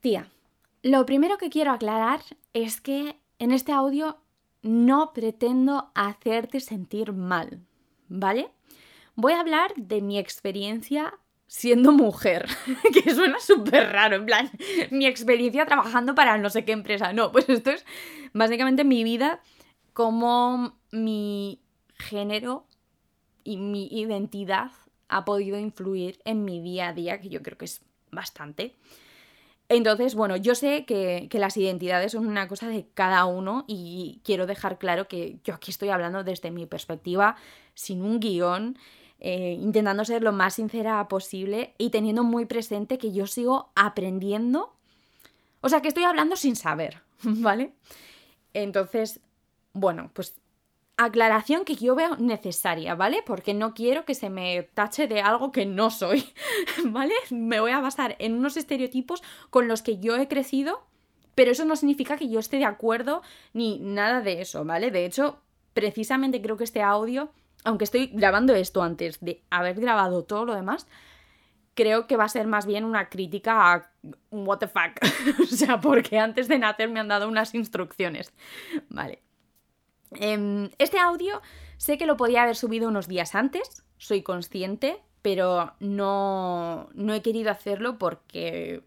Tía, lo primero que quiero aclarar es que en este audio no pretendo hacerte sentir mal, ¿vale? Voy a hablar de mi experiencia siendo mujer, que suena súper raro, en plan, mi experiencia trabajando para no sé qué empresa. No, pues esto es básicamente mi vida, como mi género y mi identidad ha podido influir en mi día a día, que yo creo que es bastante. Entonces, bueno, yo sé que, las identidades son una cosa de cada uno y quiero dejar claro que yo aquí estoy hablando desde mi perspectiva, sin un guion, eh, intentando ser lo más sincera posible y teniendo muy presente que yo sigo aprendiendo. O sea, que estoy hablando sin saber, ¿vale? Entonces, bueno, pues aclaración que yo veo necesaria, ¿vale? Porque no quiero que se me tache de algo que no soy, ¿vale? Me voy a basar en unos estereotipos con los que yo he crecido, pero eso no significa que yo esté de acuerdo ni nada de eso, ¿vale? De hecho, precisamente creo que este audio, aunque estoy grabando esto antes de haber grabado todo lo demás, creo que va a ser más bien una crítica a what the fuck. o sea, porque antes de nacer me han dado unas instrucciones, ¿vale? Em, este audio sé que lo podía haber subido unos días antes, soy consciente, pero no, no he querido hacerlo porque,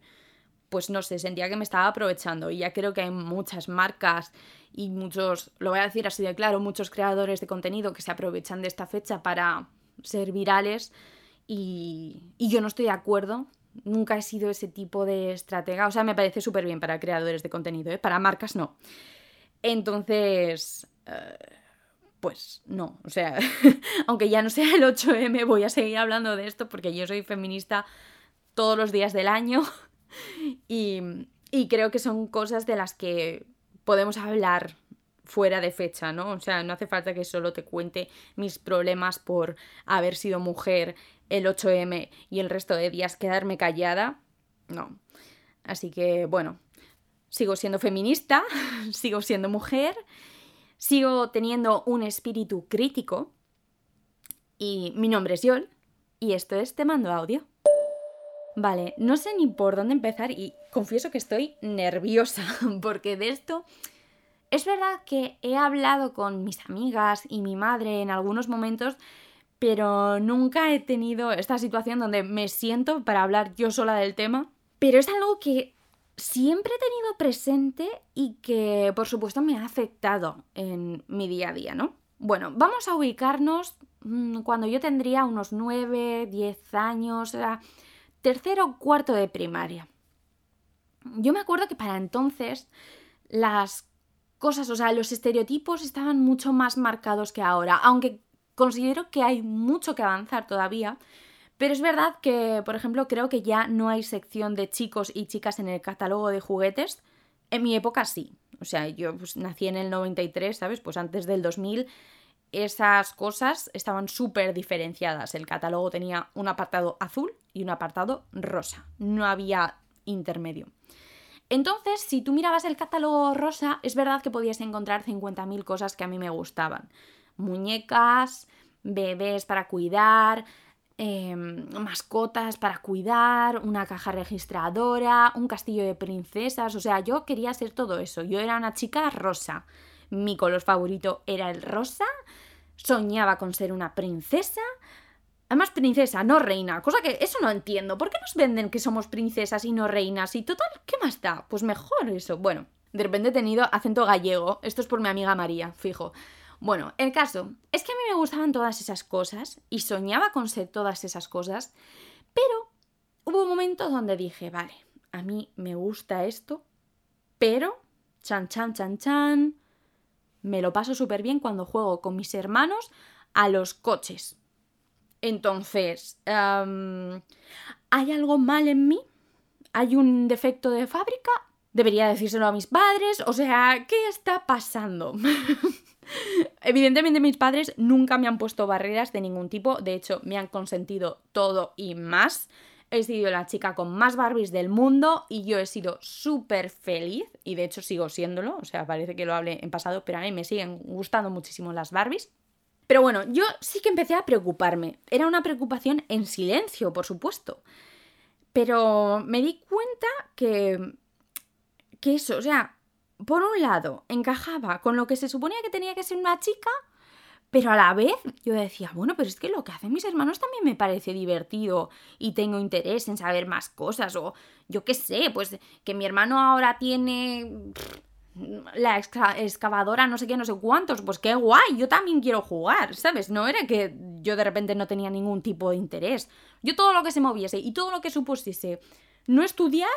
pues no sé, sentía que me estaba aprovechando y ya creo que hay muchas marcas y muchos, lo voy a decir así de claro, muchos creadores de contenido que se aprovechan de esta fecha para ser virales y, y yo no estoy de acuerdo. Nunca he sido ese tipo de estratega. O sea, me parece súper bien para creadores de contenido, ¿eh? para marcas no. Entonces, eh, pues no, o sea, aunque ya no sea el 8M, voy a seguir hablando de esto porque yo soy feminista todos los días del año y, y creo que son cosas de las que podemos hablar fuera de fecha, ¿no? O sea, no hace falta que solo te cuente mis problemas por haber sido mujer el 8M y el resto de días quedarme callada. No. Así que, bueno, sigo siendo feminista, sigo siendo mujer Sigo teniendo un espíritu crítico. Y mi nombre es Yol. Y esto es Te Mando Audio. Vale, no sé ni por dónde empezar y confieso que estoy nerviosa porque de esto es verdad que he hablado con mis amigas y mi madre en algunos momentos, pero nunca he tenido esta situación donde me siento para hablar yo sola del tema. Pero es algo que siempre he tenido presente y que por supuesto me ha afectado en mi día a día, ¿no? Bueno, vamos a ubicarnos mm, cuando yo tendría unos 9, 10 años, era tercero o cuarto de primaria. Yo me acuerdo que para entonces las cosas, o sea, los estereotipos estaban mucho más marcados que ahora, aunque considero que hay mucho que avanzar todavía, pero es verdad que, por ejemplo, creo que ya no hay sección de chicos y chicas en el catálogo de juguetes. En mi época sí. O sea, yo pues, nací en el 93, ¿sabes? Pues antes del 2000 esas cosas estaban súper diferenciadas. El catálogo tenía un apartado azul y un apartado rosa. No había intermedio. Entonces, si tú mirabas el catálogo rosa, es verdad que podías encontrar 50.000 cosas que a mí me gustaban. Muñecas, bebés para cuidar, Em, mascotas para cuidar, una caja registradora, un castillo de princesas, o sea, yo quería ser todo eso, yo era una chica rosa, mi color favorito era el rosa, soñaba con ser una princesa, además princesa, no reina, cosa que eso no entiendo, ¿por qué nos venden que somos princesas y no reinas? Y total, ¿qué más da? Pues mejor eso, bueno, de repente he tenido acento gallego, esto es por mi amiga María, fijo. Bueno, el caso es que a mí me gustaban todas esas cosas y soñaba con ser todas esas cosas, pero hubo un momento donde dije, vale, a mí me gusta esto, pero, chan, chan, chan, chan, me lo paso súper bien cuando juego con mis hermanos a los coches. Entonces, ¿hay algo mal en mí? ¿Hay un defecto de fábrica? ¿Debería decírselo a mis padres? O sea, ¿qué está pasando? Evidentemente mis padres nunca me han puesto barreras de ningún tipo, de hecho me han consentido todo y más. He sido la chica con más Barbies del mundo y yo he sido súper feliz y de hecho sigo siéndolo, o sea, parece que lo hable en pasado, pero a mí me siguen gustando muchísimo las Barbies. Pero bueno, yo sí que empecé a preocuparme. Era una preocupación en silencio, por supuesto. Pero me di cuenta que que eso, o sea, por un lado, encajaba con lo que se suponía que tenía que ser una chica, pero a la vez yo decía, bueno, pero es que lo que hacen mis hermanos también me parece divertido y tengo interés en saber más cosas o yo qué sé, pues que mi hermano ahora tiene la excavadora no sé qué, no sé cuántos, pues qué guay, yo también quiero jugar, ¿sabes? No era que yo de repente no tenía ningún tipo de interés. Yo todo lo que se moviese y todo lo que supusiese no estudiar,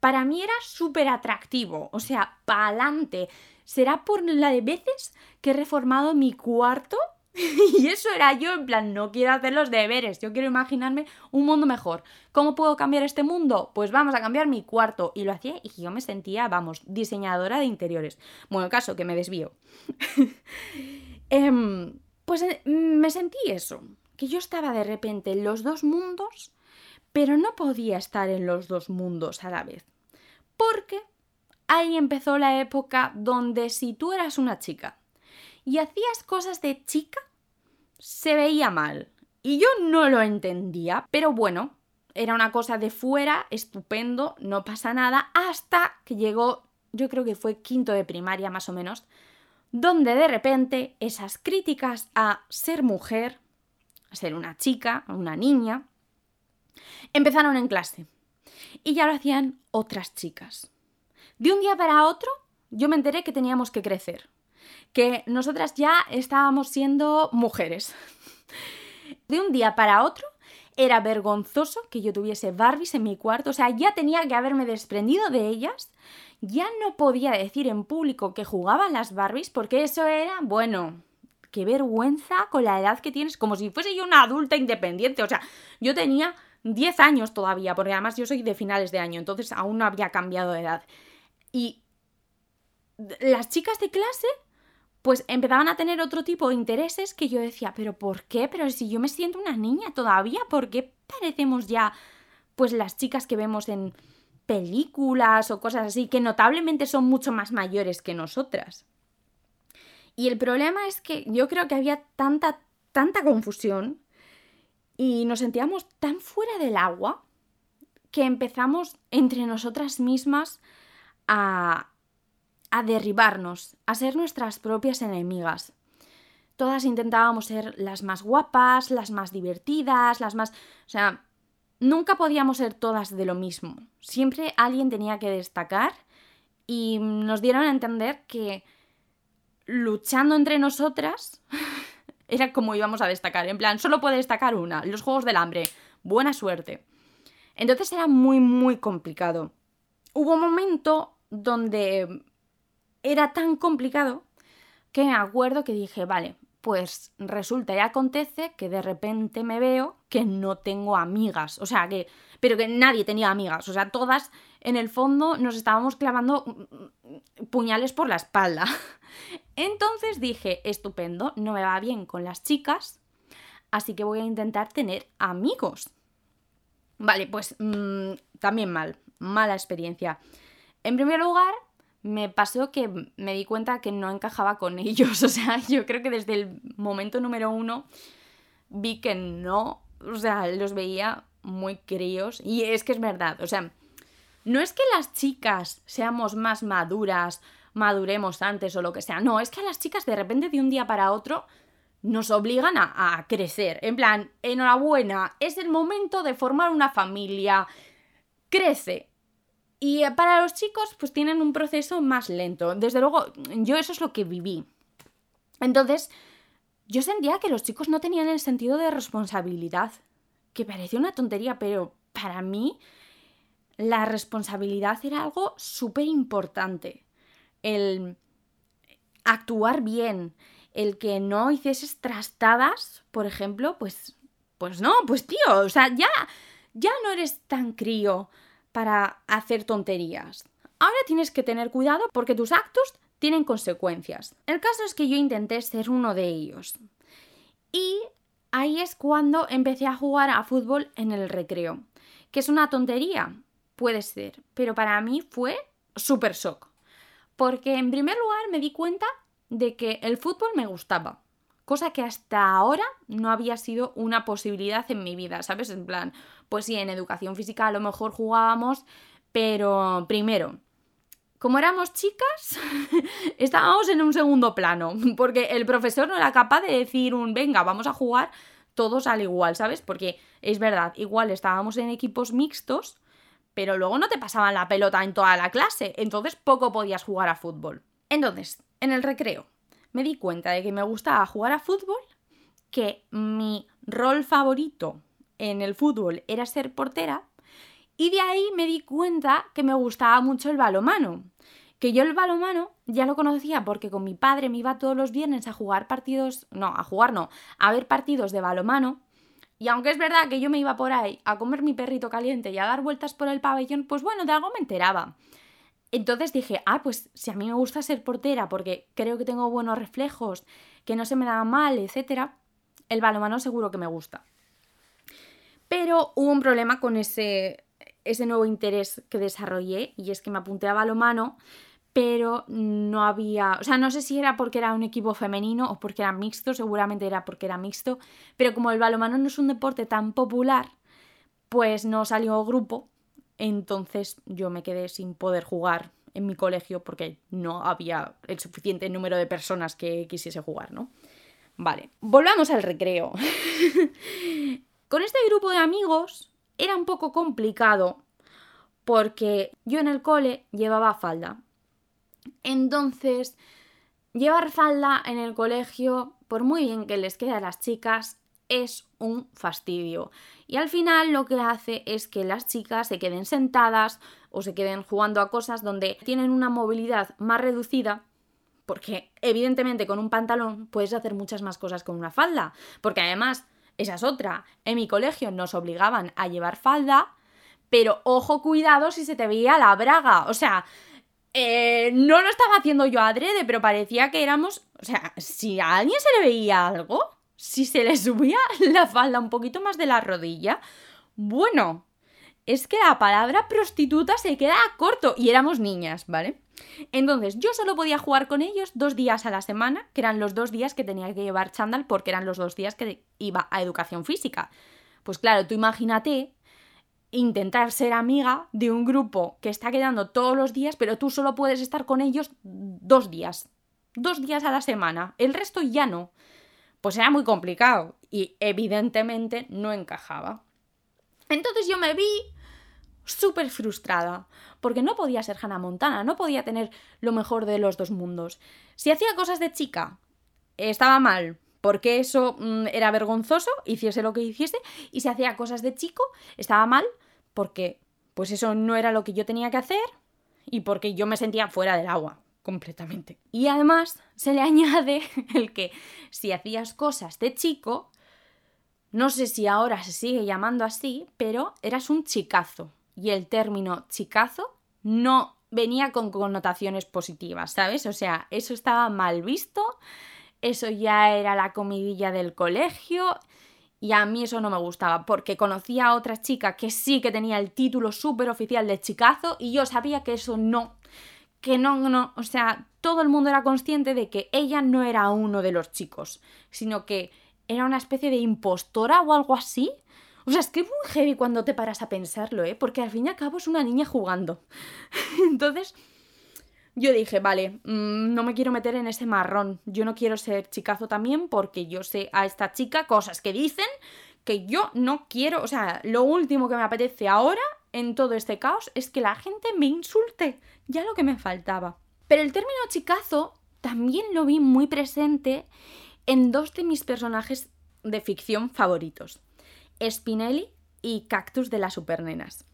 para mí era súper atractivo, o sea, pa'lante. Será por la de veces que he reformado mi cuarto y eso era yo, en plan, no quiero hacer los deberes, yo quiero imaginarme un mundo mejor. ¿Cómo puedo cambiar este mundo? Pues vamos a cambiar mi cuarto. Y lo hacía y yo me sentía, vamos, diseñadora de interiores. Bueno, caso, que me desvío. Em, pues eh, me sentí eso, que yo estaba de repente en los dos mundos, pero no podía estar en los dos mundos a la vez. Porque ahí empezó la época donde si tú eras una chica y hacías cosas de chica, se veía mal. Y yo no lo entendía, pero bueno, era una cosa de fuera, estupendo, no pasa nada, hasta que llegó, yo creo que fue quinto de primaria más o menos, donde de repente esas críticas a ser mujer, a ser una chica, una niña, empezaron en clase. Y ya lo hacían otras chicas. De un día para otro, yo me enteré que teníamos que crecer que nosotras ya estábamos siendo mujeres. De un día para otro era vergonzoso que yo tuviese Barbies en mi cuarto, o sea, ya tenía que haberme desprendido de ellas, ya no podía decir en público que jugaban las Barbies porque eso era, bueno, qué vergüenza con la edad que tienes, como si fuese yo una adulta independiente, o sea, yo tenía 10 años todavía, porque además yo soy de finales de año, entonces aún no había cambiado de edad. Y las chicas de clase pues empezaban a tener otro tipo de intereses que yo decía, pero ¿por qué? Pero si yo me siento una niña todavía, ¿por qué parecemos ya pues las chicas que vemos en películas o cosas así, que notablemente son mucho más mayores que nosotras? Y el problema es que yo creo que había tanta, tanta confusión y nos sentíamos tan fuera del agua que empezamos entre nosotras mismas a, a derribarnos, a ser nuestras propias enemigas. Todas intentábamos ser las más guapas, las más divertidas, las más... O sea, nunca podíamos ser todas de lo mismo. Siempre alguien tenía que destacar y nos dieron a entender que luchando entre nosotras era como íbamos a destacar. En plan, solo puede destacar una, los Juegos del Hambre. Buena suerte. Entonces era muy, muy complicado. Hubo un momento donde era tan complicado que me acuerdo que dije, vale, pues resulta y acontece que de repente me veo que no tengo amigas, o sea, que, pero que nadie tenía amigas, o sea, todas en el fondo nos estábamos clavando puñales por la espalda. Entonces dije, estupendo, no me va bien con las chicas, así que voy a intentar tener amigos. Vale, pues mm, también mal, mala experiencia. En primer lugar, me pasó que me di cuenta que no encajaba con ellos. O sea, yo creo que desde el momento número uno vi que no, o sea, los veía muy críos. Y es que es verdad, o sea, no es que las chicas seamos más maduras, maduremos antes o lo que sea. No, es que a las chicas de repente de un día para otro nos obligan a, a crecer. En plan, enhorabuena, es el momento de formar una familia. Crece, y para los chicos, pues tienen un proceso más lento. Desde luego, yo eso es lo que viví. Entonces, yo sentía que los chicos no tenían el sentido de responsabilidad, que parecía una tontería, pero para mí la responsabilidad era algo súper importante. El actuar bien, el que no hicieses trastadas, por ejemplo, pues, pues no, pues tío, o sea, ya, ya no eres tan crío para hacer tonterías. Ahora tienes que tener cuidado porque tus actos tienen consecuencias. El caso es que yo intenté ser uno de ellos. Y ahí es cuando empecé a jugar a fútbol en el recreo. Que es una tontería, puede ser, pero para mí fue súper shock. Porque en primer lugar me di cuenta de que el fútbol me gustaba cosa que hasta ahora no había sido una posibilidad en mi vida, ¿sabes? En plan, pues sí, en educación física a lo mejor jugábamos, pero primero, como éramos chicas, estábamos en un segundo plano, porque el profesor no era capaz de decir un, venga, vamos a jugar todos al igual, ¿sabes? Porque es verdad, igual estábamos en equipos mixtos, pero luego no te pasaban la pelota en toda la clase, entonces poco podías jugar a fútbol. Entonces, en el recreo, me di cuenta de que me gustaba jugar a fútbol, que mi rol favorito en el fútbol era ser portera, y de ahí me di cuenta que me gustaba mucho el balomano. Que yo el balomano ya lo conocía porque con mi padre me iba todos los viernes a jugar partidos, no, a jugar no, a ver partidos de balomano. Y aunque es verdad que yo me iba por ahí a comer mi perrito caliente y a dar vueltas por el pabellón, pues bueno, de algo me enteraba. Entonces dije, ah, pues si a mí me gusta ser portera porque creo que tengo buenos reflejos, que no se me da mal, etc., el balomano seguro que me gusta. Pero hubo un problema con ese, ese nuevo interés que desarrollé y es que me apunté a balomano, pero no había, o sea, no sé si era porque era un equipo femenino o porque era mixto, seguramente era porque era mixto, pero como el balomano no es un deporte tan popular, pues no salió grupo entonces yo me quedé sin poder jugar en mi colegio porque no había el suficiente número de personas que quisiese jugar, ¿no? Vale, volvamos al recreo. Con este grupo de amigos era un poco complicado porque yo en el cole llevaba falda. Entonces, llevar falda en el colegio, por muy bien que les quede a las chicas, es un fastidio. Y al final lo que hace es que las chicas se queden sentadas o se queden jugando a cosas donde tienen una movilidad más reducida. Porque evidentemente con un pantalón puedes hacer muchas más cosas con una falda. Porque además, esa es otra. En mi colegio nos obligaban a llevar falda, pero ojo cuidado si se te veía la braga. O sea, eh, no lo estaba haciendo yo adrede, pero parecía que éramos... O sea, si a alguien se le veía algo, si se le subía la falda un poquito más de la rodilla, bueno, es que la palabra prostituta se queda corto y éramos niñas, ¿vale? Entonces, yo solo podía jugar con ellos dos días a la semana, que eran los dos días que tenía que llevar chándal porque eran los dos días que iba a educación física. Pues claro, tú imagínate intentar ser amiga de un grupo que está quedando todos los días, pero tú solo puedes estar con ellos dos días. Dos días a la semana. El resto ya no pues era muy complicado y evidentemente no encajaba. Entonces yo me vi súper frustrada, porque no podía ser Hannah Montana, no podía tener lo mejor de los dos mundos. Si hacía cosas de chica, estaba mal, porque eso mm, era vergonzoso, hiciese lo que hiciese, y si hacía cosas de chico, estaba mal, porque pues eso no era lo que yo tenía que hacer y porque yo me sentía fuera del agua completamente. Y además se le añade el que si hacías cosas de chico, no sé si ahora se sigue llamando así, pero eras un chicazo. Y el término chicazo no venía con connotaciones positivas, ¿sabes? O sea, eso estaba mal visto, eso ya era la comidilla del colegio y a mí eso no me gustaba porque conocía a otra chica que sí que tenía el título súper oficial de chicazo y yo sabía que eso no que no, no, o sea, todo el mundo era consciente de que ella no era uno de los chicos, sino que era una especie de impostora o algo así. O sea, es que es muy heavy cuando te paras a pensarlo, ¿eh? Porque al fin y al cabo es una niña jugando. Entonces, yo dije, vale, mm, no me quiero meter en ese marrón. Yo no quiero ser chicazo también porque yo sé a esta chica cosas que dicen que yo no quiero. O sea, lo último que me apetece ahora en todo este caos es que la gente me insulte, ya lo que me faltaba. Pero el término chicazo también lo vi muy presente en dos de mis personajes de ficción favoritos, Spinelli y Cactus de las Supernenas.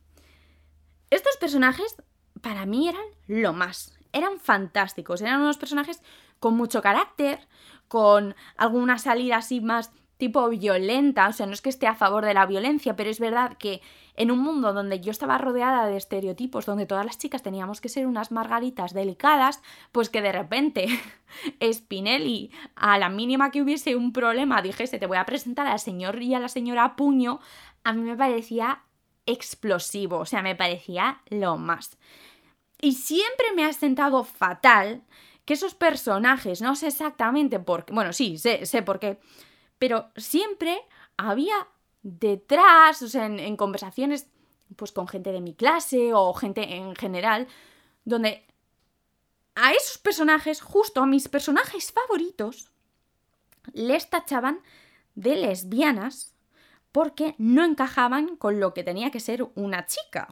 Estos personajes para mí eran lo más, eran fantásticos, eran unos personajes con mucho carácter, con alguna salida así más tipo violenta, o sea, no es que esté a favor de la violencia, pero es verdad que en un mundo donde yo estaba rodeada de estereotipos, donde todas las chicas teníamos que ser unas margaritas delicadas, pues que de repente Spinelli, a la mínima que hubiese un problema, dijese, te voy a presentar al señor y a la señora Puño, a mí me parecía explosivo, o sea, me parecía lo más. Y siempre me ha sentado fatal que esos personajes, no sé exactamente por qué, bueno, sí, sé, sé por qué, pero siempre había detrás, o sea, en, conversaciones pues con gente de mi clase o gente en general, donde a esos personajes, justo a mis personajes favoritos, les tachaban de lesbianas porque no encajaban con lo que tenía que ser una chica.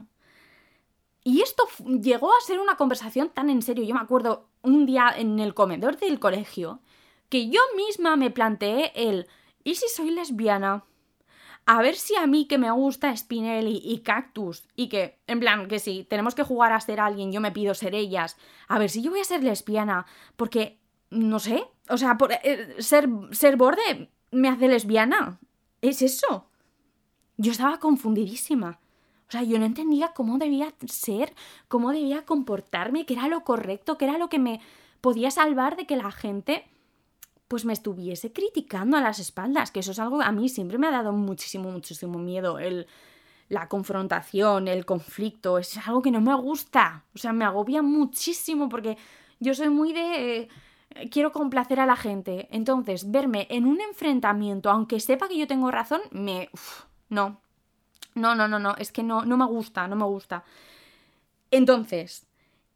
Y esto llegó a ser una conversación tan en serio. Yo me acuerdo un día en el comedor del colegio que yo misma me planteé el ¿y si soy lesbiana? A ver si a mí que me gusta Spinelli y Cactus y que, en plan, que si tenemos que jugar a ser alguien, yo me pido ser ellas. A ver si yo voy a ser lesbiana, porque, no sé, o sea, por, eh, ser, ser borde me hace lesbiana. Es eso. Yo estaba confundidísima. O sea, yo no entendía cómo debía ser, cómo debía comportarme, qué era lo correcto, qué era lo que me podía salvar de que la gente pues me estuviese criticando a las espaldas, que eso es algo a mí siempre me ha dado muchísimo, muchísimo miedo, el, la confrontación, el conflicto, es algo que no me gusta, o sea, me agobia muchísimo porque yo soy muy de... Eh, quiero complacer a la gente, entonces verme en un enfrentamiento, aunque sepa que yo tengo razón, me... no, no, no, no, no, es que no, no me gusta, no me gusta. Entonces,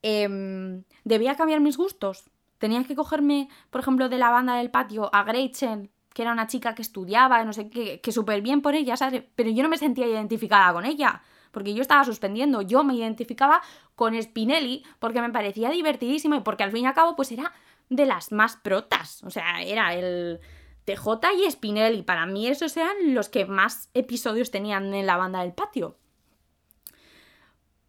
em, ¿debía cambiar mis gustos? Tenía que cogerme, por ejemplo, de la banda del patio a Gretchen, que era una chica que estudiaba, no sé qué, que súper bien por ella, ¿sabes? Pero yo no me sentía identificada con ella, porque yo estaba suspendiendo, yo me identificaba con Spinelli, porque me parecía divertidísimo y porque al fin y al cabo, pues era de las más protas, o sea, era el TJ y Spinelli, para mí esos eran los que más episodios tenían en la banda del patio.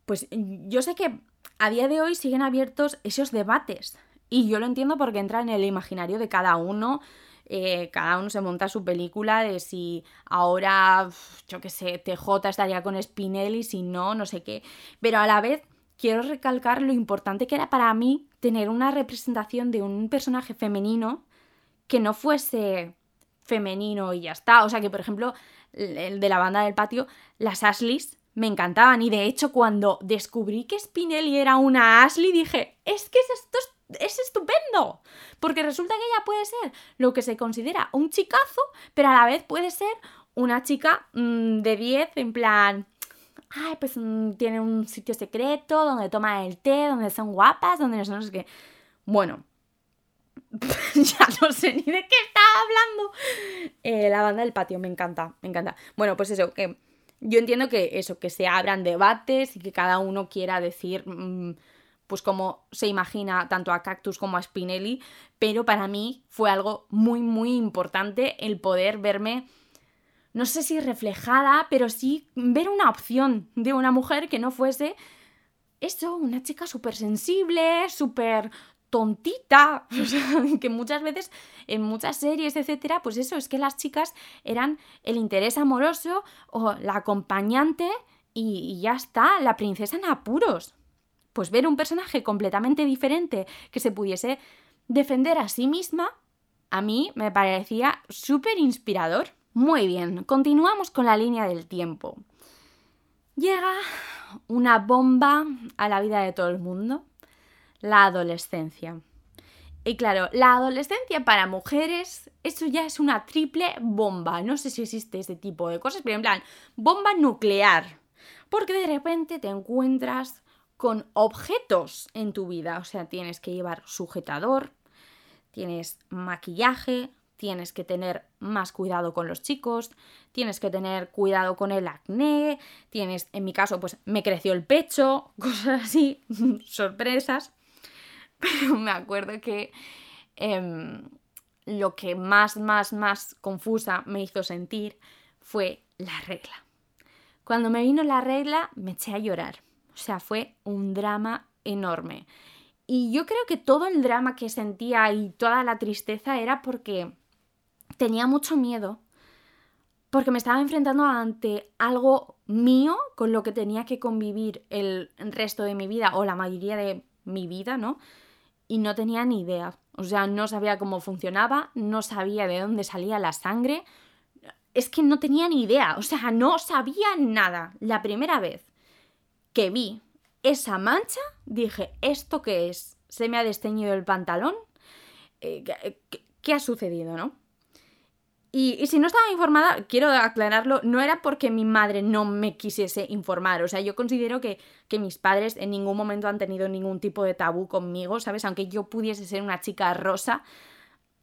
Pues yo sé que a día de hoy siguen abiertos esos debates, y yo lo entiendo porque entra en el imaginario de cada uno. Eh, cada uno se monta su película de si ahora, yo qué sé, TJ estaría con Spinelli, si no, no sé qué. Pero a la vez quiero recalcar lo importante que era para mí tener una representación de un personaje femenino que no fuese femenino y ya está. O sea que, por ejemplo, el de la banda del patio, las Ashleys me encantaban. Y de hecho, cuando descubrí que Spinelli era una Ashley, dije, es que esto es es estupendo, porque resulta que ella puede ser lo que se considera un chicazo, pero a la vez puede ser una chica mm, de 10, en plan, ay, pues mm, tiene un sitio secreto donde toma el té, donde son guapas, donde no sé qué. Bueno, ya no sé ni de qué estaba hablando. Eh, la banda del patio, me encanta, me encanta. Bueno, pues eso, que yo entiendo que eso, que se abran debates y que cada uno quiera decir... Mm, pues como se imagina tanto a Cactus como a Spinelli, pero para mí fue algo muy, muy importante el poder verme, no sé si reflejada, pero sí ver una opción de una mujer que no fuese eso, una chica súper sensible, súper tontita, que muchas veces en muchas series, etcétera, pues eso, es que las chicas eran el interés amoroso o la acompañante y, y ya está, la princesa en apuros pues ver un personaje completamente diferente que se pudiese defender a sí misma, a mí me parecía súper inspirador. Muy bien, continuamos con la línea del tiempo. Llega una bomba a la vida de todo el mundo, la adolescencia. Y claro, la adolescencia para mujeres, eso ya es una triple bomba. No sé si existe ese tipo de cosas, pero en plan, bomba nuclear. Porque de repente te encuentras con objetos en tu vida. O sea, tienes que llevar sujetador, tienes maquillaje, tienes que tener más cuidado con los chicos, tienes que tener cuidado con el acné, tienes, en mi caso, pues me creció el pecho, cosas así, sorpresas. Pero me acuerdo que em, lo que más, más, más confusa me hizo sentir fue la regla. Cuando me vino la regla, me eché a llorar o sea, fue un drama enorme. Y yo creo que todo el drama que sentía y toda la tristeza era porque tenía mucho miedo, porque me estaba enfrentando ante algo mío con lo que tenía que convivir el resto de mi vida o la mayoría de mi vida, ¿no? Y no tenía ni idea. O sea, no sabía cómo funcionaba, no sabía de dónde salía la sangre. Es que no tenía ni idea, o sea, no sabía nada. La primera vez que vi esa mancha, dije, ¿esto qué es? ¿Se me ha desteñido el pantalón? Eh, ¿qué, ha sucedido, no? Y, si no estaba informada, quiero aclararlo, no era porque mi madre no me quisiese informar. O sea, yo considero que, mis padres en ningún momento han tenido ningún tipo de tabú conmigo, ¿sabes? Aunque yo pudiese ser una chica rosa,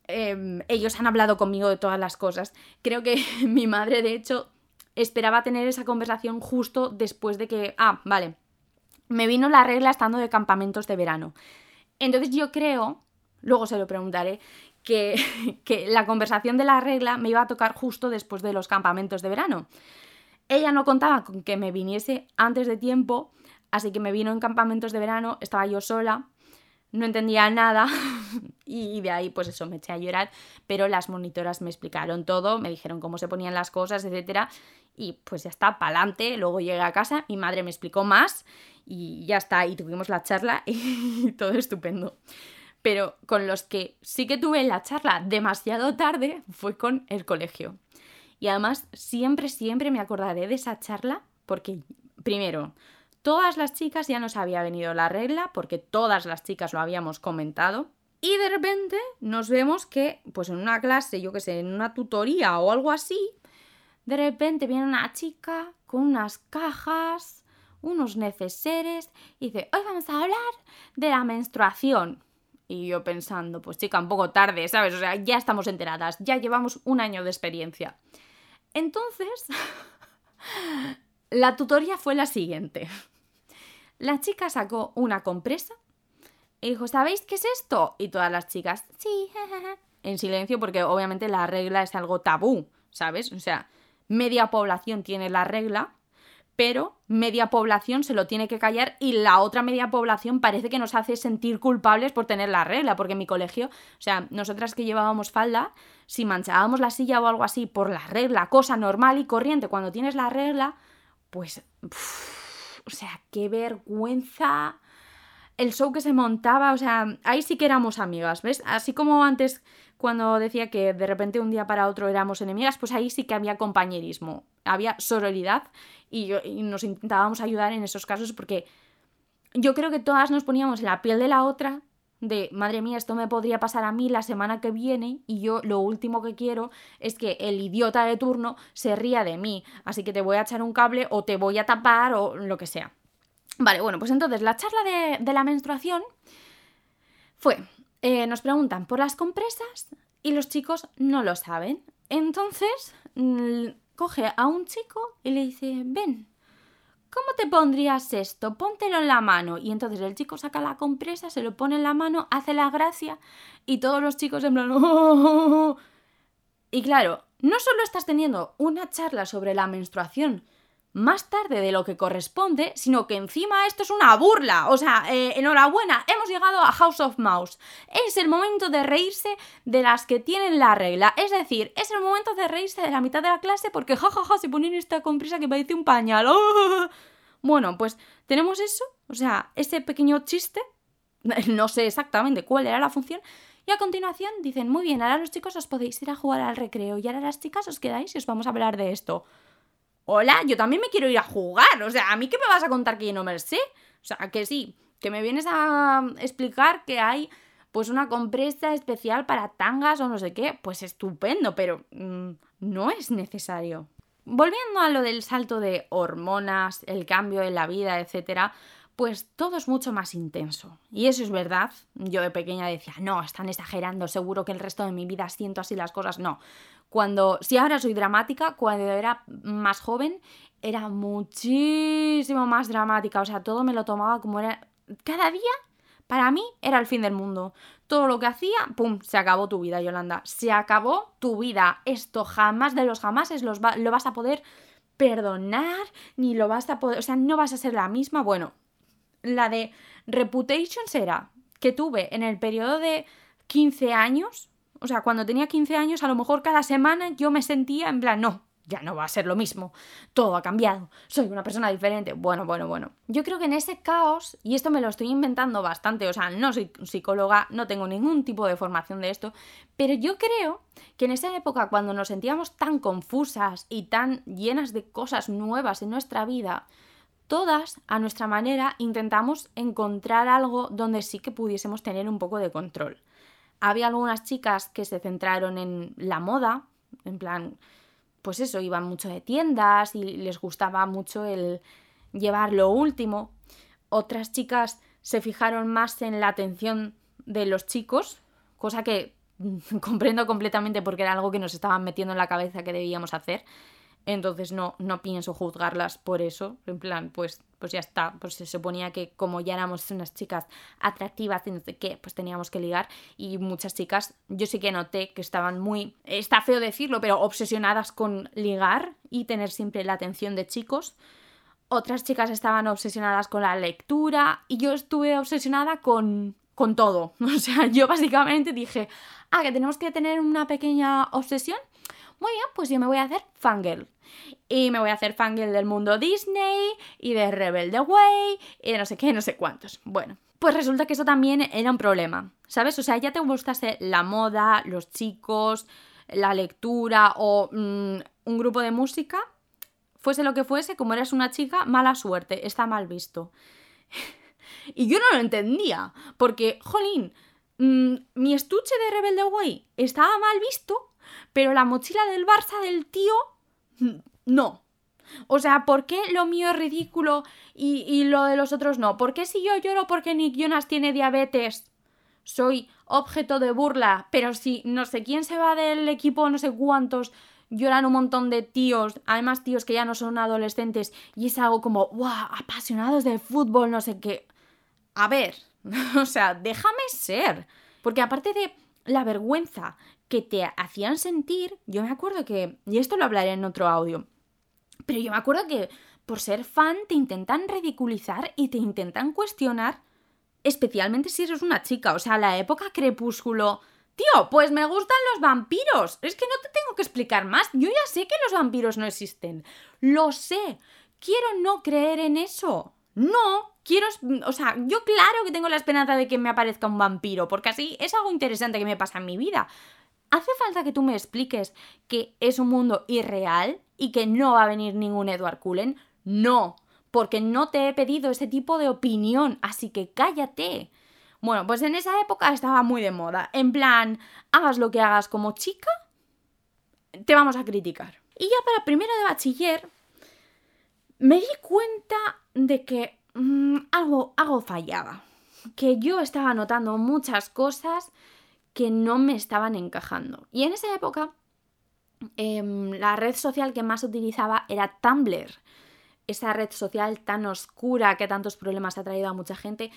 em, ellos han hablado conmigo de todas las cosas. Creo que mi madre, de hecho, esperaba tener esa conversación justo después de que, ah, vale, me vino la regla estando de campamentos de verano. Entonces yo creo, luego se lo preguntaré, que, la conversación de la regla me iba a tocar justo después de los campamentos de verano. Ella no contaba con que me viniese antes de tiempo, así que me vino en campamentos de verano, estaba yo sola, no entendía nada y de ahí pues eso me eché a llorar, pero las monitoras me explicaron todo, me dijeron cómo se ponían las cosas, etcétera, y pues ya está, pa'lante, luego llegué a casa, mi madre me explicó más y ya está, y tuvimos la charla y todo estupendo pero con los que sí que tuve la charla demasiado tarde fue con el colegio. Y además siempre, siempre me acordaré de esa charla porque, primero, todas las chicas ya nos había venido la regla porque todas las chicas lo habíamos comentado. Y de repente nos vemos que, pues en una clase, yo que sé, en una tutoría o algo así, de repente viene una chica con unas cajas, unos neceseres, y dice, hoy vamos a hablar de la menstruación. Y yo pensando, pues chica, un poco tarde, ¿sabes? O sea, ya estamos enteradas, ya llevamos un año de experiencia. Entonces, la tutoría fue la siguiente. La chica sacó una compresa y dijo, ¿sabéis qué es esto? Y todas las chicas, sí, en silencio, porque obviamente la regla es algo tabú, ¿sabes? O sea, media población tiene la regla pero media población se lo tiene que callar y la otra media población parece que nos hace sentir culpables por tener la regla, porque en mi colegio, o sea, nosotras que llevábamos falda, si manchábamos la silla o algo así por la regla, cosa normal y corriente, cuando tienes la regla, pues, o sea, qué vergüenza el show que se montaba, o sea, ahí sí que éramos amigas, ¿ves? Así como antes cuando decía que de repente un día para otro éramos enemigas, pues ahí sí que había compañerismo, había sororidad y, nos intentábamos ayudar en esos casos porque yo creo que todas nos poníamos en la piel de la otra de, madre mía, esto me podría pasar a mí la semana que viene y yo lo último que quiero es que el idiota de turno se ría de mí, así que te voy a echar un cable o te voy a tapar o lo que sea. Vale, bueno, pues entonces la charla de, la menstruación fue, eh, nos preguntan por las compresas y los chicos no lo saben. Entonces mm, coge a un chico y le dice, ven, ¿cómo te pondrías esto? Póntelo en la mano. Y entonces el chico saca la compresa, se lo pone en la mano, hace la gracia y todos los chicos en plan... Oh". Y claro, no solo estás teniendo una charla sobre la menstruación, más tarde de lo que corresponde, sino que encima esto es una burla. O sea, eh, enhorabuena, hemos llegado a House of Mouse. Es el momento de reírse de las que tienen la regla. Es decir, es el momento de reírse de la mitad de la clase porque jajaja ja, ja, se ponen esta compresa que parece un pañal. Bueno, pues tenemos eso, o sea, ese pequeño chiste. No sé exactamente cuál era la función. Y a continuación dicen, muy bien, ahora los chicos os podéis ir a jugar al recreo y ahora las chicas os quedáis y os vamos a hablar de esto hola, yo también me quiero ir a jugar. O sea, ¿a mí qué me vas a contar que yo no me sé? O sea, que sí, que me vienes a explicar que hay pues una compresa especial para tangas o no sé qué, pues estupendo, pero mm, no es necesario. Volviendo a lo del salto de hormonas, el cambio en la vida, etcétera, pues todo es mucho más intenso. Y eso es verdad. Yo de pequeña decía, no, están exagerando, seguro que el resto de mi vida siento así las cosas. No. Cuando, si ahora soy dramática, cuando era más joven, era muchísimo más dramática. O sea, todo me lo tomaba como era. Cada día, para mí, era el fin del mundo. Todo lo que hacía, ¡pum! Se acabó tu vida, Yolanda. Se acabó tu vida. Esto jamás de los jamases lo vas a poder perdonar, ni lo vas a poder. O sea, no vas a ser la misma. Bueno, la de Reputations era que tuve en el periodo de 15 años, o sea, cuando tenía 15 años, a lo mejor cada semana yo me sentía en plan, no, ya no va a ser lo mismo, todo ha cambiado, soy una persona diferente. Bueno, bueno, bueno. Yo creo que en ese caos, y esto me lo estoy inventando bastante, o sea, no soy psicóloga, no tengo ningún tipo de formación de esto, pero yo creo que en esa época, cuando nos sentíamos tan confusas y tan llenas de cosas nuevas en nuestra vida, todas, a nuestra manera, intentamos encontrar algo donde sí que pudiésemos tener un poco de control. Había algunas chicas que se centraron en la moda, En plan, pues eso, iban mucho de tiendas y les gustaba mucho el llevar lo último. Otras chicas se fijaron más en la atención de los chicos, cosa que comprendo completamente porque era algo que nos estaban metiendo en la cabeza que debíamos hacer. Entonces no, no pienso juzgarlas por eso. En plan, pues, pues ya está. Pues se suponía que como ya éramos unas chicas atractivas y no pues teníamos que ligar. Y muchas chicas, yo sí que noté que estaban muy, está feo decirlo, pero obsesionadas con ligar y tener siempre la atención de chicos. Otras chicas estaban obsesionadas con la lectura y yo estuve obsesionada con, con todo. O sea, yo básicamente dije, ah, que tenemos que tener una pequeña obsesión. Muy bien, pues yo me voy a hacer fangirl. Y me voy a hacer fangirl del mundo Disney y de Rebelde Way y de no sé qué, no sé cuántos. Bueno, pues resulta que eso también era un problema, ¿sabes? O sea, ya te gustase la moda, los chicos, la lectura o mm, un grupo de música, fuese lo que fuese, como eres una chica, mala suerte, está mal visto. y yo no lo entendía, porque, jolín, mm, mi estuche de Rebelde Way estaba mal visto, pero la mochila del Barça del tío no. O sea, ¿por qué lo mío es ridículo y, lo de los otros no? ¿Por qué si yo lloro porque Nick Jonas tiene diabetes? Soy objeto de burla, pero si no sé quién se va del equipo, no sé cuántos, lloran un montón de tíos, además tíos que ya no son adolescentes, y es algo como, ¡guau! Apasionados de fútbol, no sé qué. A ver, o sea, déjame ser. Porque aparte de la vergüenza que te hacían sentir, yo me acuerdo que, y esto lo hablaré en otro audio, pero yo me acuerdo que por ser fan te intentan ridiculizar y te intentan cuestionar, especialmente si eres una chica, o sea, la época crepúsculo. Tío, pues me gustan los vampiros. Es que no te tengo que explicar más. Yo ya sé que los vampiros no existen. Lo sé. Quiero no creer en eso. No, quiero, o sea, yo claro que tengo la esperanza de que me aparezca un vampiro, porque así es algo interesante que me pasa en mi vida. ¿Hace falta que tú me expliques que es un mundo irreal y que no va a venir ningún Edward Cullen? No, porque no te he pedido ese tipo de opinión, así que cállate. Bueno, pues en esa época estaba muy de moda. En plan, hagas lo que hagas como chica, te vamos a criticar. Y ya para primero de bachiller, me di cuenta de que mm, algo, algo fallaba. Que yo estaba notando muchas cosas que no me estaban encajando. Y en esa época, em, la red social que más utilizaba era Tumblr. Esa red social tan oscura que tantos problemas ha traído a mucha gente.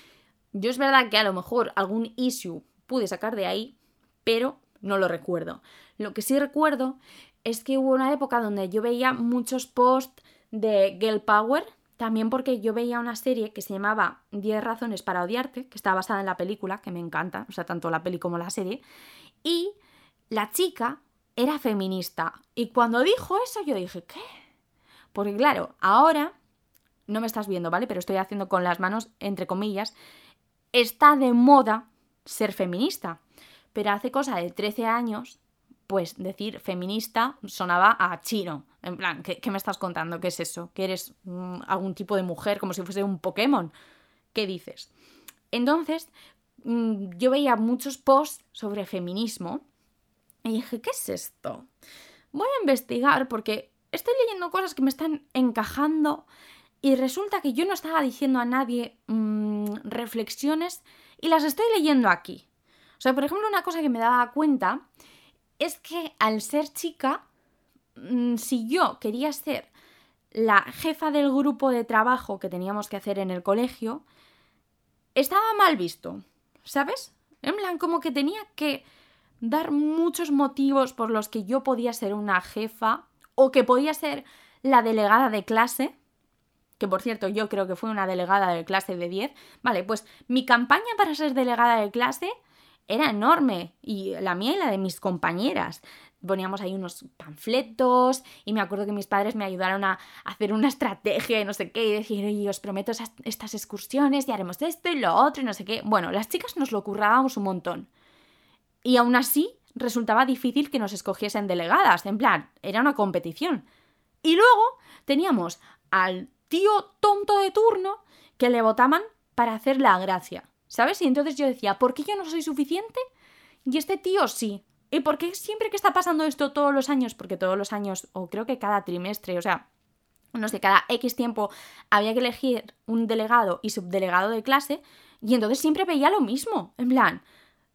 Yo es verdad que a lo mejor algún issue pude sacar de ahí, pero no lo recuerdo. Lo que sí recuerdo es que hubo una época donde yo veía muchos posts de Girl Power, también porque yo veía una serie que se llamaba 10 razones para odiarte, que está basada en la película, que me encanta, o sea, tanto la peli como la serie, y la chica era feminista. Y cuando dijo eso yo dije, ¿qué? Porque claro, ahora, no me estás viendo, ¿vale? Pero estoy haciendo con las manos, entre comillas, está de moda ser feminista. Pero hace cosa de 13 años, pues decir feminista sonaba a chino. En plan, ¿qué, me estás contando? ¿Qué es eso? ¿Que eres mm, algún tipo de mujer como si fuese un Pokémon? ¿Qué dices? Entonces, mm, yo veía muchos posts sobre feminismo y dije, ¿qué es esto? Voy a investigar porque estoy leyendo cosas que me están encajando y resulta que yo no estaba diciendo a nadie mm, reflexiones y las estoy leyendo aquí. O sea, por ejemplo, una cosa que me daba cuenta es que al ser chica Mm, si yo quería ser la jefa del grupo de trabajo que teníamos que hacer en el colegio, estaba mal visto, ¿sabes? En plan, como que tenía que dar muchos motivos por los que yo podía ser una jefa o que podía ser la delegada de clase, que por cierto yo creo que fue una delegada de clase de 10, vale, pues mi campaña para ser delegada de clase era enorme, y la mía y la de mis compañeras poníamos ahí unos panfletos y me acuerdo que mis padres me ayudaron a hacer una estrategia y no sé qué y decir, os prometo estas excursiones y haremos esto y lo otro y no sé qué. Bueno, las chicas nos lo currábamos un montón. Y aún así resultaba difícil que nos escogiesen delegadas, en plan, era una competición. Y luego teníamos al tío tonto de turno que le votaban para hacer la gracia, ¿sabes? Y entonces yo decía, ¿por qué yo no soy suficiente? Y este tío sí. ¿Y por qué siempre que está pasando esto todos los años? Porque todos los años, o creo que cada trimestre, o sea, no sé, cada X tiempo había que elegir un delegado y subdelegado de clase, y entonces siempre veía lo mismo. En plan,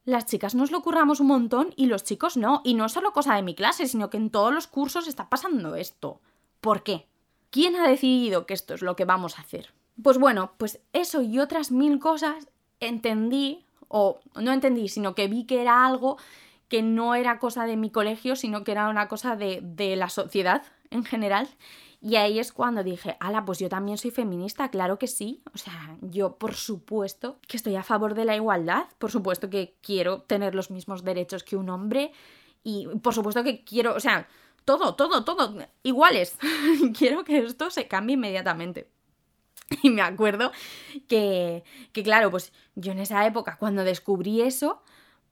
las chicas nos lo curramos un montón y los chicos no. Y no solo cosa de mi clase, sino que en todos los cursos está pasando esto. ¿Por qué? ¿Quién ha decidido que esto es lo que vamos a hacer? Pues bueno, pues eso y otras mil cosas entendí, o no entendí, sino que vi que era algo que no era cosa de mi colegio, sino que era una cosa de, de la sociedad en general. Y ahí es cuando dije, ala, pues yo también soy feminista, claro que sí. O sea, yo por supuesto que estoy a favor de la igualdad, por supuesto que quiero tener los mismos derechos que un hombre y por supuesto que quiero, o sea, todo, todo, todo, iguales. quiero que esto se cambie inmediatamente. Y me acuerdo que, que, claro, pues yo en esa época, cuando descubrí eso,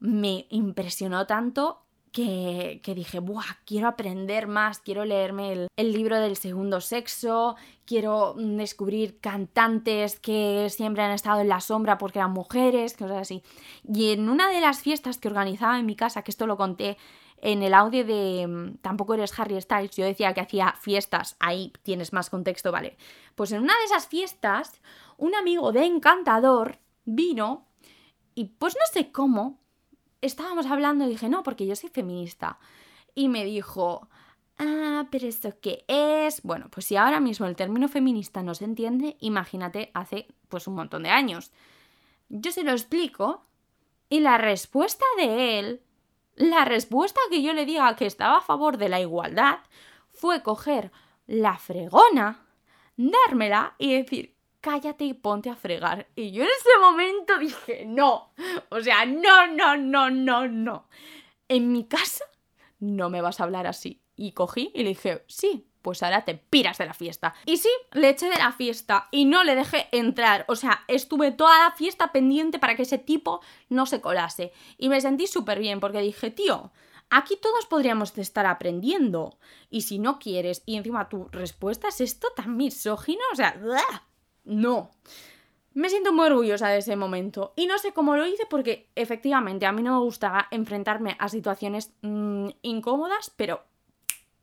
me impresionó tanto que, dije, Buah, quiero aprender más, quiero leerme el, libro del segundo sexo, quiero descubrir cantantes que siempre han estado en la sombra porque eran mujeres, cosas así. Y en una de las fiestas que organizaba en mi casa, que esto lo conté en el audio de mm, Tampoco eres Harry Styles, yo decía que hacía fiestas, ahí tienes más contexto, vale. Pues en una de esas fiestas, un amigo de Encantador vino y pues no sé cómo, estábamos hablando y dije, no, porque yo soy feminista. Y me dijo, ah, pero ¿esto qué es? Bueno, pues si ahora mismo el término feminista no se entiende, imagínate hace pues un montón de años. Yo se lo explico y la respuesta de él, la respuesta que yo le diga que estaba a favor de la igualdad, fue coger la fregona, dármela y decir, cállate y ponte a fregar. Y yo en ese momento dije, no, o sea, no, no, no, no, no. En mi casa no me vas a hablar así. Y cogí y le dije, sí, pues ahora te piras de la fiesta. Y sí, le eché de la fiesta y no le dejé entrar. O sea, estuve toda la fiesta pendiente para que ese tipo no se colase. Y me sentí súper bien porque dije, tío, aquí todos podríamos estar aprendiendo. Y si no quieres, y encima tu respuesta es esto tan misógino, o sea, no. Me siento muy orgullosa de ese momento. Y no sé cómo lo hice porque efectivamente a mí no me gustaba enfrentarme a situaciones mm, incómodas, pero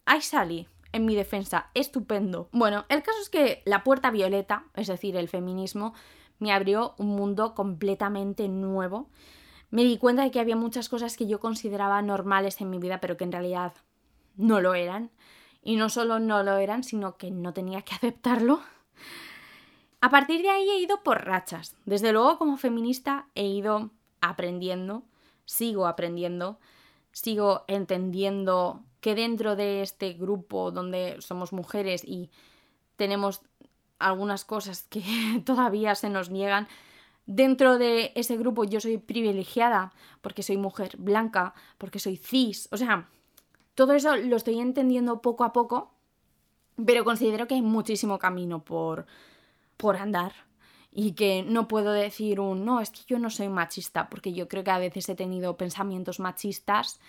ahí salí. En mi defensa, estupendo. Bueno, el caso es que la puerta violeta, es decir, el feminismo, me abrió un mundo completamente nuevo. Me di cuenta de que había muchas cosas que yo consideraba normales en mi vida, pero que en realidad no lo eran. Y no solo no lo eran, sino que no tenía que aceptarlo. A partir de ahí he ido por rachas. Desde luego como feminista he ido aprendiendo, sigo aprendiendo, sigo entendiendo que dentro de este grupo donde somos mujeres y tenemos algunas cosas que todavía se nos niegan, dentro de ese grupo yo soy privilegiada porque soy mujer blanca, porque soy cis, o sea, todo eso lo estoy entendiendo poco a poco, pero considero que hay muchísimo camino por, por andar y que no puedo decir un no, es que yo no soy machista, porque yo creo que a veces he tenido pensamientos machistas,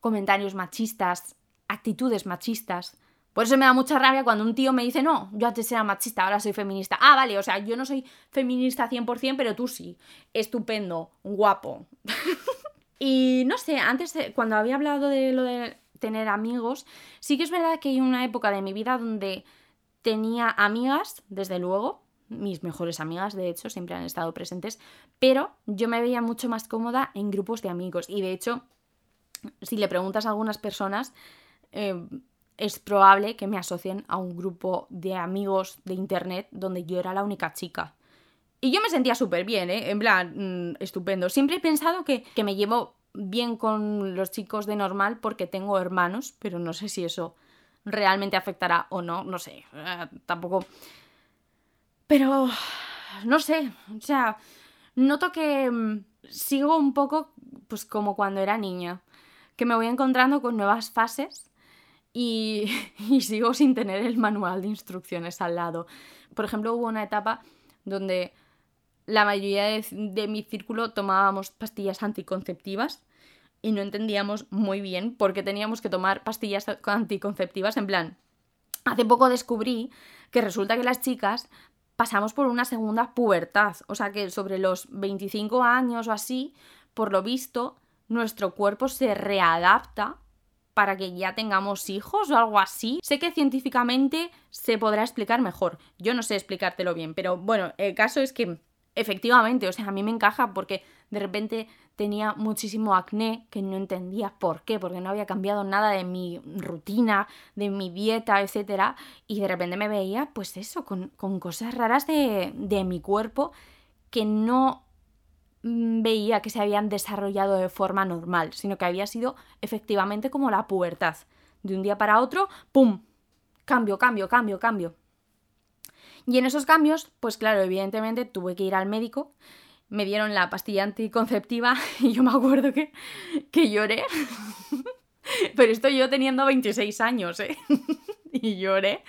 comentarios machistas, actitudes machistas. Por eso me da mucha rabia cuando un tío me dice, no, yo antes era machista, ahora soy feminista. Ah, vale, o sea, yo no soy feminista 100%, pero tú sí. Estupendo, guapo. y no sé, antes, cuando había hablado de lo de tener amigos, sí que es verdad que hay una época de mi vida donde tenía amigas, desde luego, mis mejores amigas, de hecho, siempre han estado presentes, pero yo me veía mucho más cómoda en grupos de amigos y de hecho, si le preguntas a algunas personas, eh, es probable que me asocien a un grupo de amigos de internet donde yo era la única chica. Y yo me sentía súper bien, ¿eh? En plan, mm, estupendo. Siempre he pensado que, que me llevo bien con los chicos de normal porque tengo hermanos, pero no sé si eso realmente afectará o no, no sé. Eh, tampoco pero, no sé, o sea, noto que mm, sigo un poco pues como cuando era niña, que me voy encontrando con nuevas fases y, sigo sin tener el manual de instrucciones al lado. Por ejemplo, hubo una etapa donde la mayoría de, de mi círculo tomábamos pastillas anticonceptivas y no entendíamos muy bien por qué teníamos que tomar pastillas anticonceptivas. En plan, hace poco descubrí que resulta que las chicas pasamos por una segunda pubertad. O sea que sobre los 25 años o así, por lo visto, nuestro cuerpo se readapta para que ya tengamos hijos o algo así. Sé que científicamente se podrá explicar mejor. Yo no sé explicártelo bien, pero bueno, el caso es que efectivamente, o sea, a mí me encaja porque de repente tenía muchísimo acné que no entendía por qué, porque no había cambiado nada de mi rutina, de mi dieta, etc. Y de repente me veía, pues eso, con, cosas raras de, de mi cuerpo que no veía que se habían desarrollado de forma normal, sino que había sido efectivamente como la pubertad. De un día para otro, ¡pum! Cambio, cambio, cambio, cambio. Y en esos cambios, pues claro, evidentemente tuve que ir al médico, me dieron la pastilla anticonceptiva y yo me acuerdo que, que lloré. Pero estoy yo teniendo 26 años, ¿eh? y lloré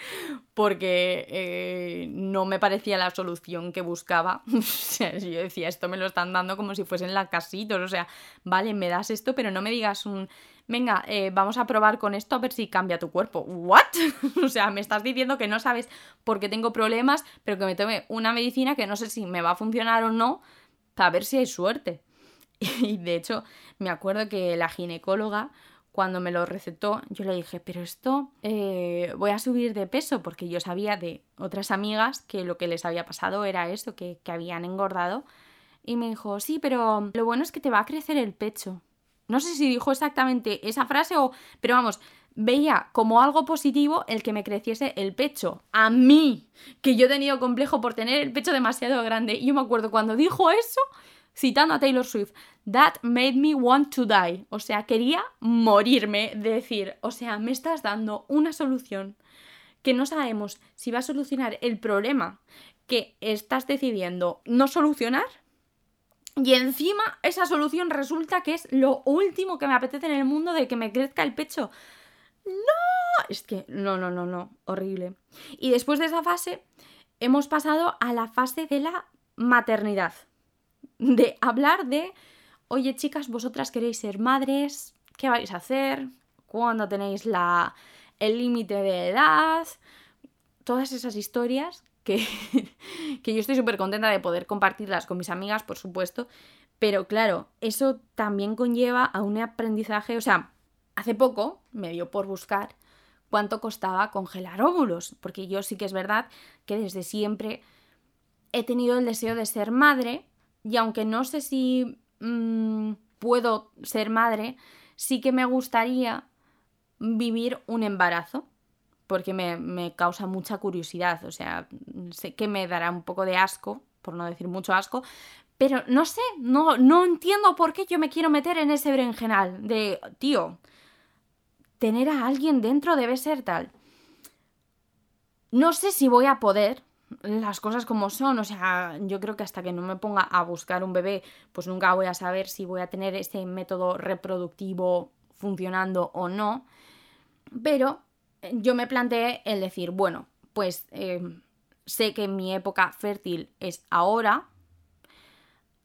porque eh, no me parecía la solución que buscaba. yo decía, esto me lo están dando como si fuesen la casitos. O sea, vale, me das esto, pero no me digas un, venga, eh, vamos a probar con esto a ver si cambia tu cuerpo. ¿What? o sea, me estás diciendo que no sabes por qué tengo problemas, pero que me tome una medicina que no sé si me va a funcionar o no, para ver si hay suerte. Y de hecho, me acuerdo que la ginecóloga cuando me lo recetó, yo le dije, pero esto eh, voy a subir de peso, porque yo sabía de otras amigas que lo que les había pasado era eso, que, que habían engordado. Y me dijo, sí, pero lo bueno es que te va a crecer el pecho. No sé si dijo exactamente esa frase o... Pero vamos, veía como algo positivo el que me creciese el pecho. A mí, que yo he tenido complejo por tener el pecho demasiado grande. Y yo me acuerdo cuando dijo eso, citando a Taylor Swift, That made me want to die. O sea, quería morirme de decir, o sea, me estás dando una solución que no sabemos si va a solucionar el problema que estás decidiendo no solucionar. Y encima esa solución resulta que es lo último que me apetece en el mundo de que me crezca el pecho. No, es que no, no, no, no, horrible. Y después de esa fase hemos pasado a la fase de la maternidad de hablar de, oye chicas, vosotras queréis ser madres, ¿qué vais a hacer? ¿Cuándo tenéis la, el límite de edad? Todas esas historias que, que yo estoy súper contenta de poder compartirlas con mis amigas, por supuesto, pero claro, eso también conlleva a un aprendizaje, o sea, hace poco me dio por buscar cuánto costaba congelar óvulos, porque yo sí que es verdad que desde siempre he tenido el deseo de ser madre, y aunque no sé si mm, puedo ser madre, sí que me gustaría vivir un embarazo, porque me, causa mucha curiosidad, o sea, sé que me dará un poco de asco, por no decir mucho asco, pero no sé, no, no entiendo por qué yo me quiero meter en ese berenjenal de, tío, tener a alguien dentro debe ser tal. No sé si voy a poder, las cosas como son, o sea, yo creo que hasta que no me ponga a buscar un bebé, pues nunca voy a saber si voy a tener ese método reproductivo funcionando o no. Pero eh, yo me planteé el decir, bueno, pues eh, sé que mi época fértil es ahora,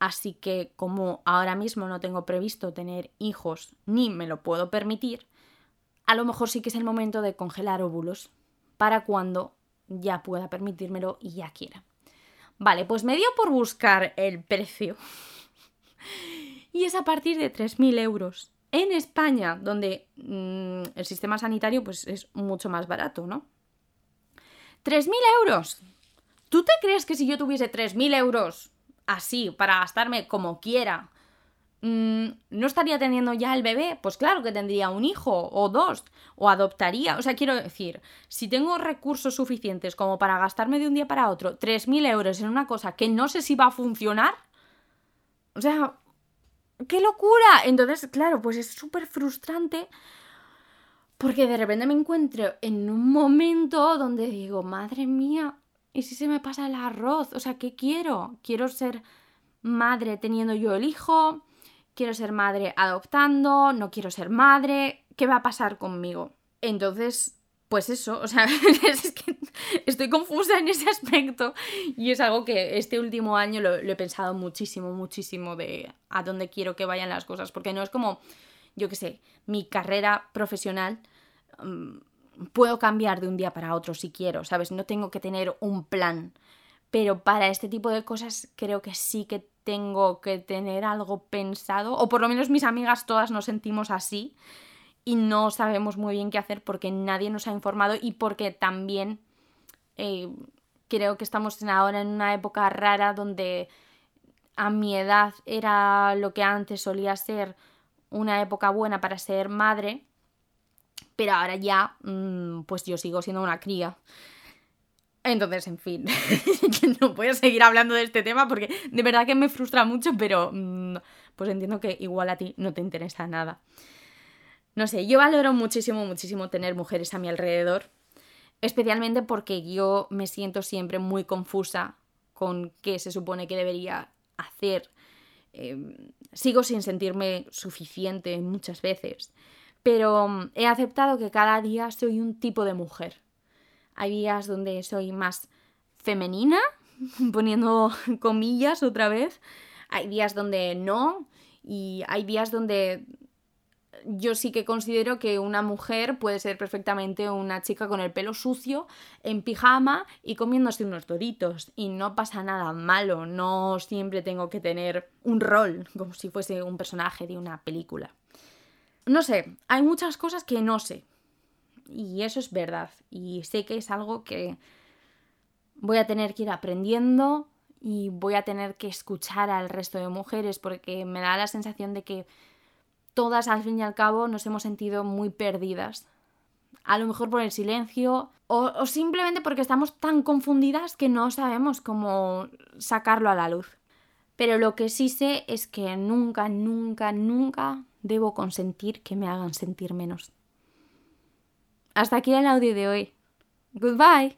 así que como ahora mismo no tengo previsto tener hijos ni me lo puedo permitir, a lo mejor sí que es el momento de congelar óvulos para cuando ya pueda permitírmelo y ya quiera. Vale, pues me dio por buscar el precio. y es a partir de 3.000 euros. En España, donde mm, el sistema sanitario pues, es mucho más barato, ¿no? 3.000 euros. ¿Tú te crees que si yo tuviese 3.000 euros así para gastarme como quiera ¿no estaría teniendo ya el bebé? Pues claro que tendría un hijo o dos, o adoptaría. O sea, quiero decir, si tengo recursos suficientes como para gastarme de un día para otro 3.000 euros en una cosa que no sé si va a funcionar, o sea, ¡qué locura! Entonces, claro, pues es súper frustrante porque de repente me encuentro en un momento donde digo, madre mía, ¿y si se me pasa el arroz? O sea, ¿qué quiero? Quiero ser madre teniendo yo el hijo quiero ser madre adoptando, no quiero ser madre, ¿qué va a pasar conmigo? Entonces, pues eso, o sea, es que estoy confusa en ese aspecto y es algo que este último año lo, he pensado muchísimo, muchísimo de a dónde quiero que vayan las cosas, porque no es como, yo qué sé, mi carrera profesional mm, puedo cambiar de un día para otro si quiero, ¿sabes? No tengo que tener un plan, pero para este tipo de cosas creo que sí que tengo que tener algo pensado, o por lo menos mis amigas todas nos sentimos así y no sabemos muy bien qué hacer porque nadie nos ha informado y porque también eh, creo que estamos ahora en una época rara donde a mi edad era lo que antes solía ser una época buena para ser madre, pero ahora ya mm, pues yo sigo siendo una cría. Entonces, en fin, no puedo seguir hablando de este tema porque de verdad que me frustra mucho, pero mm, pues entiendo que igual a ti no te interesa nada. No sé, yo valoro muchísimo, muchísimo tener mujeres a mi alrededor, especialmente porque yo me siento siempre muy confusa con qué se supone que debería hacer. Em, sigo sin sentirme suficiente muchas veces, pero mm, he aceptado que cada día soy un tipo de mujer hay días donde soy más femenina, poniendo comillas otra vez. Hay días donde no. Y hay días donde yo sí que considero que una mujer puede ser perfectamente una chica con el pelo sucio, en pijama y comiéndose unos doritos. Y no pasa nada malo, no siempre tengo que tener un rol como si fuese un personaje de una película. No sé, hay muchas cosas que no sé, y eso es verdad. Y sé que es algo que voy a tener que ir aprendiendo y voy a tener que escuchar al resto de mujeres porque me da la sensación de que todas al fin y al cabo nos hemos sentido muy perdidas. A lo mejor por el silencio o, o simplemente porque estamos tan confundidas que no sabemos cómo sacarlo a la luz. Pero lo que sí sé es que nunca, nunca, nunca debo consentir que me hagan sentir menos. Hasta aquí el audio de hoy. Goodbye.